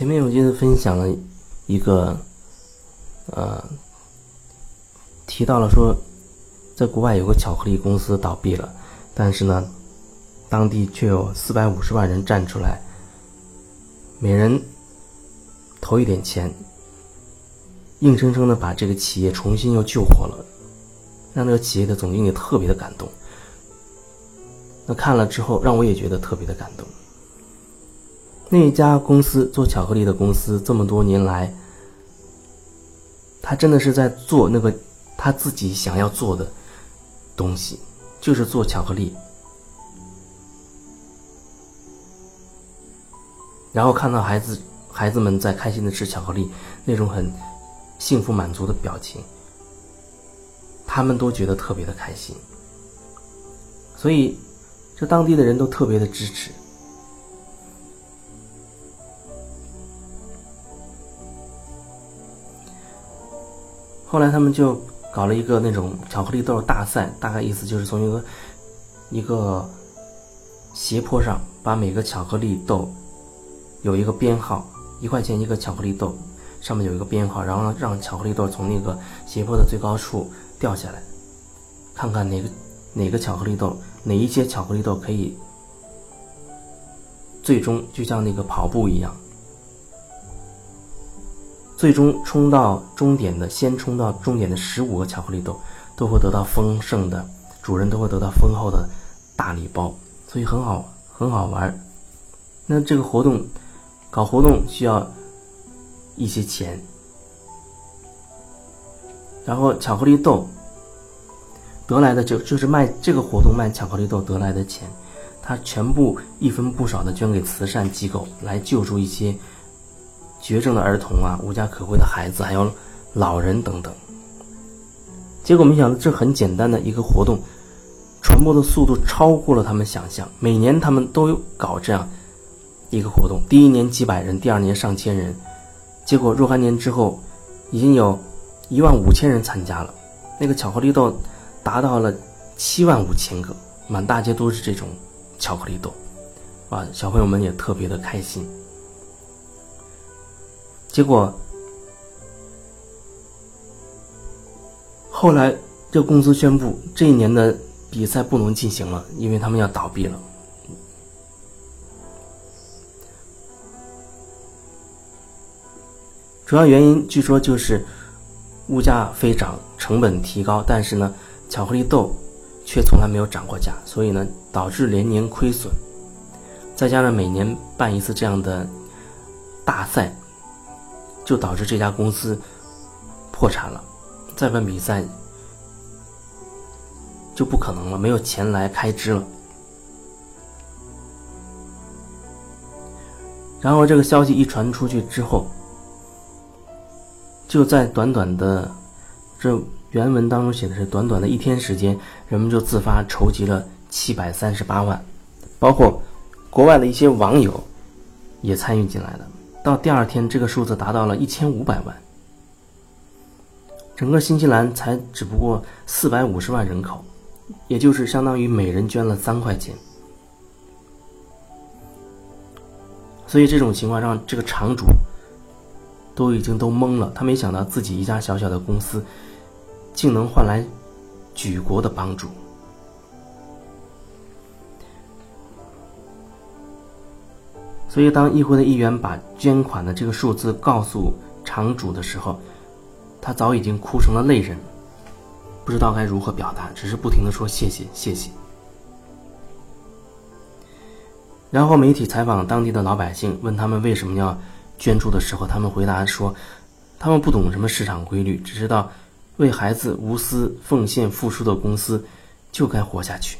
前面我记得分享了一个，呃，提到了说，在国外有个巧克力公司倒闭了，但是呢，当地却有四百五十万人站出来，每人投一点钱，硬生生的把这个企业重新又救活了，让那个企业的总经理特别的感动。那看了之后，让我也觉得特别的感动。那一家公司做巧克力的公司，这么多年来，他真的是在做那个他自己想要做的东西，就是做巧克力。然后看到孩子孩子们在开心的吃巧克力，那种很幸福满足的表情，他们都觉得特别的开心。所以，这当地的人都特别的支持。后来他们就搞了一个那种巧克力豆大赛，大概意思就是从一个一个斜坡上，把每个巧克力豆有一个编号，一块钱一个巧克力豆，上面有一个编号，然后让巧克力豆从那个斜坡的最高处掉下来，看看哪个哪个巧克力豆，哪一些巧克力豆可以最终就像那个跑步一样。最终冲到终点的，先冲到终点的十五个巧克力豆，都会得到丰盛的，主人都会得到丰厚的大礼包，所以很好，很好玩。那这个活动，搞活动需要一些钱，然后巧克力豆得来的就就是卖这个活动卖巧克力豆得来的钱，他全部一分不少的捐给慈善机构，来救助一些。绝症的儿童啊，无家可归的孩子，还有老人等等。结果没想到，这很简单的一个活动，传播的速度超过了他们想象。每年他们都搞这样一个活动，第一年几百人，第二年上千人。结果若干年之后，已经有一万五千人参加了。那个巧克力豆达到了七万五千个，满大街都是这种巧克力豆，啊，小朋友们也特别的开心。结果，后来这公司宣布，这一年的比赛不能进行了，因为他们要倒闭了。主要原因据说就是物价飞涨，成本提高，但是呢，巧克力豆却从来没有涨过价，所以呢，导致连年亏损。再加上每年办一次这样的大赛。就导致这家公司破产了，再办比赛就不可能了，没有钱来开支了。然后这个消息一传出去之后，就在短短的这原文当中写的是短短的一天时间，人们就自发筹集了七百三十八万，包括国外的一些网友也参与进来了。到第二天，这个数字达到了一千五百万。整个新西兰才只不过四百五十万人口，也就是相当于每人捐了三块钱。所以这种情况让这个场主都已经都懵了，他没想到自己一家小小的公司，竟能换来举国的帮助。所以，当议会的议员把捐款的这个数字告诉场主的时候，他早已经哭成了泪人，不知道该如何表达，只是不停的说谢谢谢谢。然后媒体采访当地的老百姓，问他们为什么要捐助的时候，他们回答说，他们不懂什么市场规律，只知道为孩子无私奉献付出的公司就该活下去。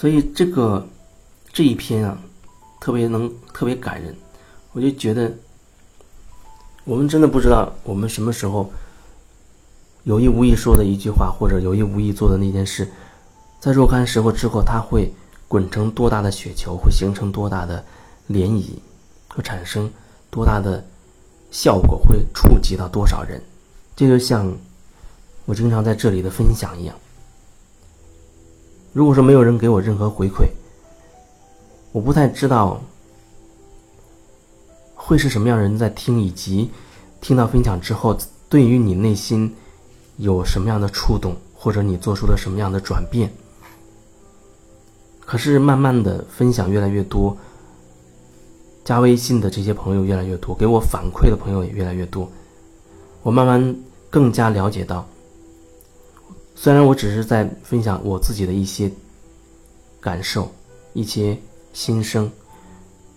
所以这个这一篇啊，特别能特别感人，我就觉得我们真的不知道我们什么时候有意无意说的一句话，或者有意无意做的那件事，在若干时候之后，它会滚成多大的雪球，会形成多大的涟漪，会产生多大的效果，会触及到多少人。这就像我经常在这里的分享一样。如果说没有人给我任何回馈，我不太知道会是什么样的人在听，以及听到分享之后，对于你内心有什么样的触动，或者你做出了什么样的转变。可是慢慢的分享越来越多，加微信的这些朋友越来越多，给我反馈的朋友也越来越多，我慢慢更加了解到，虽然我只是在分享我自己的一些感受，一些。心声，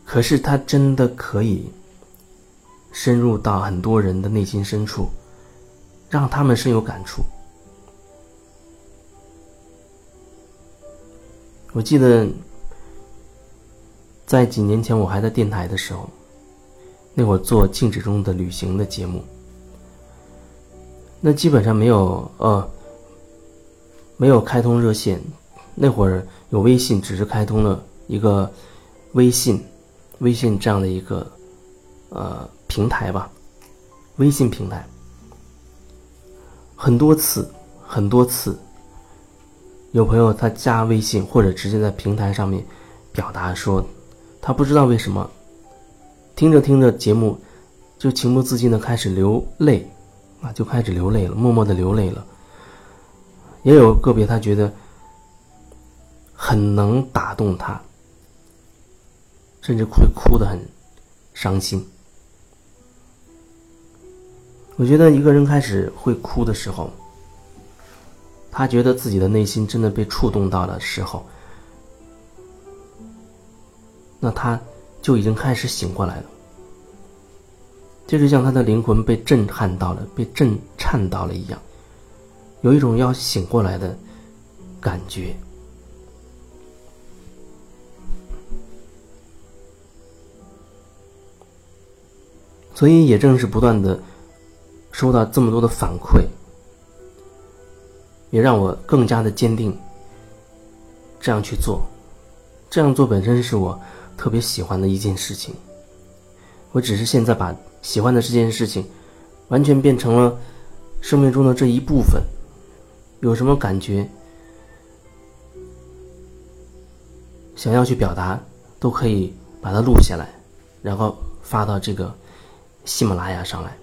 可是它真的可以深入到很多人的内心深处，让他们深有感触。我记得在几年前我还在电台的时候，那会儿做《静止中的旅行》的节目，那基本上没有呃没有开通热线，那会儿有微信，只是开通了。一个微信，微信这样的一个呃平台吧，微信平台，很多次，很多次，有朋友他加微信或者直接在平台上面表达说，他不知道为什么听着听着节目就情不自禁的开始流泪啊，就开始流泪了，默默的流泪了。也有个别他觉得很能打动他。甚至会哭得很伤心。我觉得一个人开始会哭的时候，他觉得自己的内心真的被触动到了时候，那他就已经开始醒过来了。这就像他的灵魂被震撼到了，被震颤到了一样，有一种要醒过来的感觉。所以，也正是不断的收到这么多的反馈，也让我更加的坚定这样去做。这样做本身是我特别喜欢的一件事情。我只是现在把喜欢的这件事情完全变成了生命中的这一部分。有什么感觉，想要去表达，都可以把它录下来，然后发到这个。喜马拉雅上来，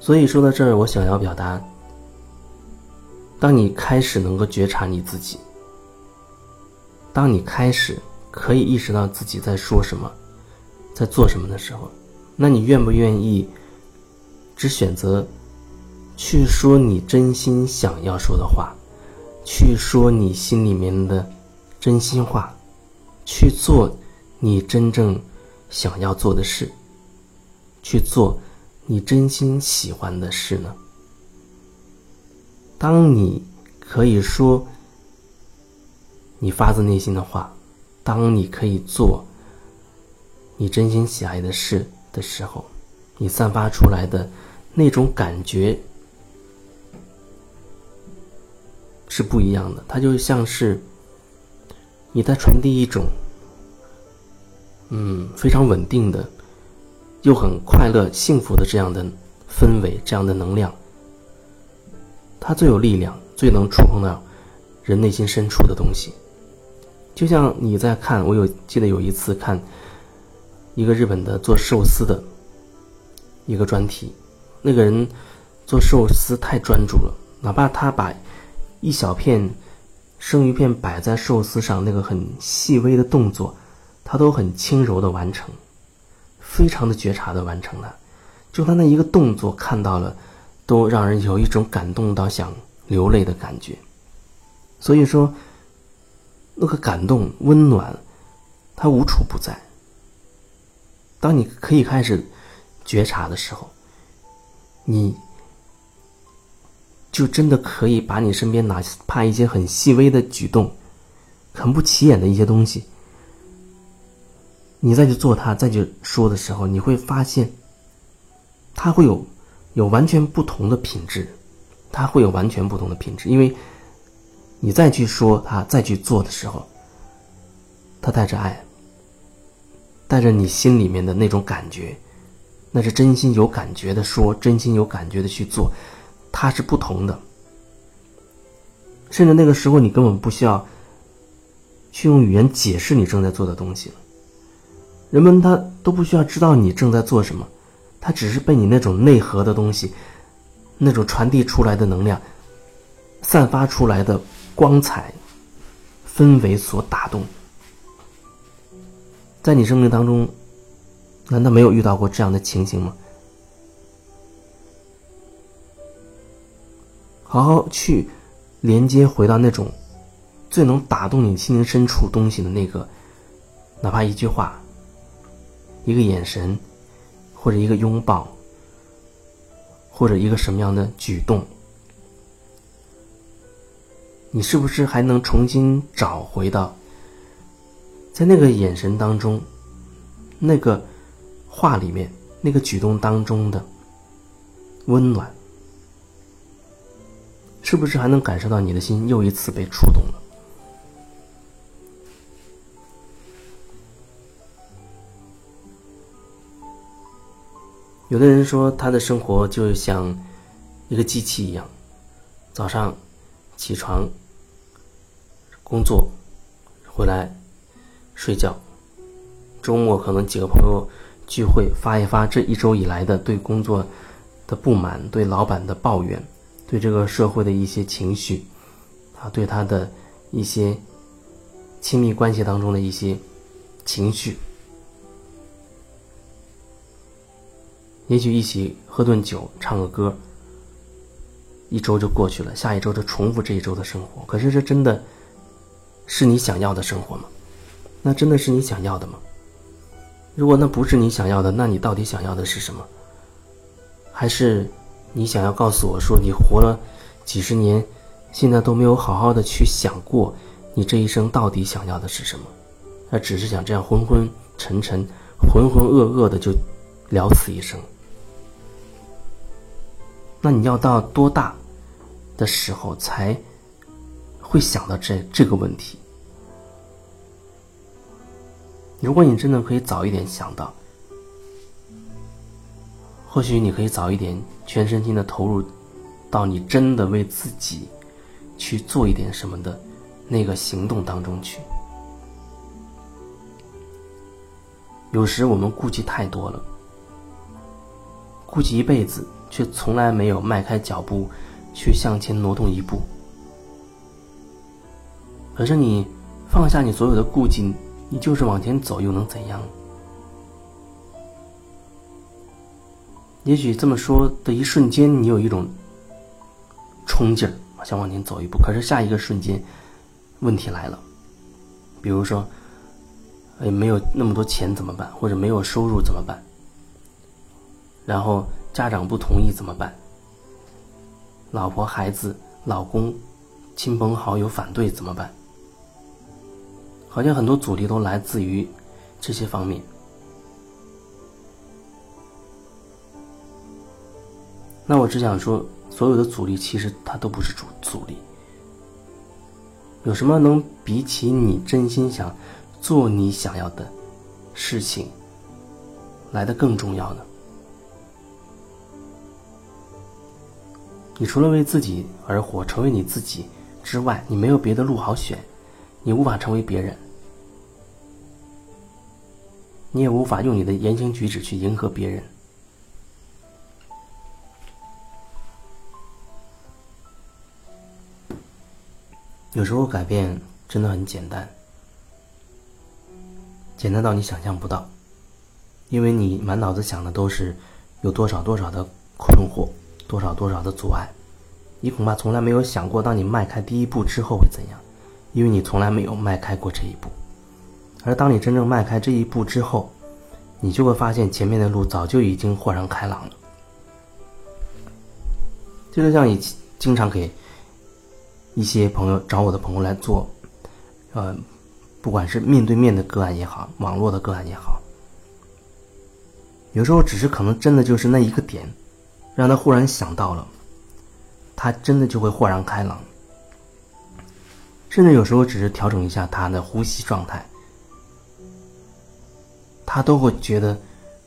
所以说到这儿，我想要表达：当你开始能够觉察你自己，当你开始可以意识到自己在说什么，在做什么的时候，那你愿不愿意只选择？去说你真心想要说的话，去说你心里面的真心话，去做你真正想要做的事，去做你真心喜欢的事呢？当你可以说你发自内心的话，当你可以做你真心喜爱的事的时候，你散发出来的那种感觉。是不一样的，它就像是你在传递一种，嗯，非常稳定的，又很快乐、幸福的这样的氛围，这样的能量。它最有力量，最能触碰到人内心深处的东西。就像你在看，我有记得有一次看一个日本的做寿司的一个专题，那个人做寿司太专注了，哪怕他把。一小片生鱼片摆在寿司上，那个很细微的动作，他都很轻柔的完成，非常的觉察的完成了。就他那一个动作，看到了，都让人有一种感动到想流泪的感觉。所以说，那个感动、温暖，它无处不在。当你可以开始觉察的时候，你。就真的可以把你身边哪怕一些很细微的举动，很不起眼的一些东西，你再去做它，再去说的时候，你会发现，它会有有完全不同的品质，它会有完全不同的品质，因为你再去说他，再去做的时候，他带着爱，带着你心里面的那种感觉，那是真心有感觉的说，真心有感觉的去做，它是不同的。甚至那个时候，你根本不需要去用语言解释你正在做的东西了。人们他都不需要知道你正在做什么，他只是被你那种内核的东西，那种传递出来的能量，散发出来的光彩、氛围所打动。在你生命当中，难道没有遇到过这样的情形吗？好好去连接，回到那种最能打动你心灵深处东西的那个，哪怕一句话、一个眼神，或者一个拥抱，或者一个什么样的举动，你是不是还能重新找回到？在那个眼神当中，那个话里面，那个举动当中的温暖，是不是还能感受到你的心又一次被触动了？有的人说，他的生活就像一个机器一样，早上起床、工作、回来。睡觉，周末可能几个朋友聚会，发一发这一周以来的对工作的不满，对老板的抱怨，对这个社会的一些情绪，啊，对他的一些亲密关系当中的一些情绪，也许一起喝顿酒，唱个歌，一周就过去了，下一周就重复这一周的生活。可是，这真的是你想要的生活吗？那真的是你想要的吗？如果那不是你想要的，那你到底想要的是什么？还是你想要告诉我说，你活了几十年，现在都没有好好的去想过，你这一生到底想要的是什么？而只是想这样昏昏沉沉、浑浑噩噩的就了此一生？那你要到多大的时候才会想到这这个问题？如果你真的可以早一点想到，或许你可以早一点全身心的投入到你真的为自己去做一点什么的那个行动当中去。有时我们顾忌太多了，顾忌一辈子，却从来没有迈开脚步去向前挪动一步。可是你放下你所有的顾忌。你就是往前走，又能怎样？也许这么说的一瞬间，你有一种冲劲儿，想往前走一步。可是下一个瞬间，问题来了，比如说，哎，没有那么多钱怎么办？或者没有收入怎么办？然后家长不同意怎么办？老婆、孩子、老公、亲朋好友反对怎么办？好像很多阻力都来自于这些方面。那我只想说，所有的阻力其实它都不是阻阻力。有什么能比起你真心想做你想要的事情来的更重要呢？你除了为自己而活，成为你自己之外，你没有别的路好选。你无法成为别人，你也无法用你的言行举止去迎合别人。有时候改变真的很简单，简单到你想象不到，因为你满脑子想的都是有多少多少的困惑，多少多少的阻碍，你恐怕从来没有想过，当你迈开第一步之后会怎样。因为你从来没有迈开过这一步，而当你真正迈开这一步之后，你就会发现前面的路早就已经豁然开朗了。这就像你经常给一些朋友找我的朋友来做，呃，不管是面对面的个案也好，网络的个案也好，有时候只是可能真的就是那一个点，让他忽然想到了，他真的就会豁然开朗。甚至有时候只是调整一下他的呼吸状态，他都会觉得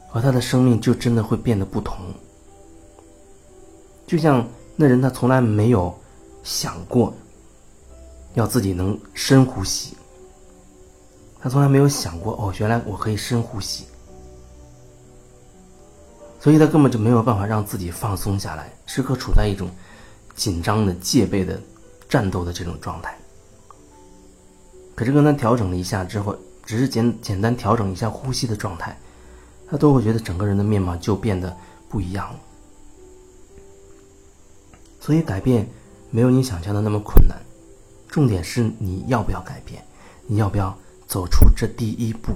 和他的生命就真的会变得不同。就像那人，他从来没有想过要自己能深呼吸，他从来没有想过哦，原来我可以深呼吸，所以他根本就没有办法让自己放松下来，时刻处在一种紧张的、戒备的、战斗的这种状态。可是跟他调整了一下之后，只是简简单调整一下呼吸的状态，他都会觉得整个人的面貌就变得不一样了。所以改变没有你想象的那么困难，重点是你要不要改变，你要不要走出这第一步。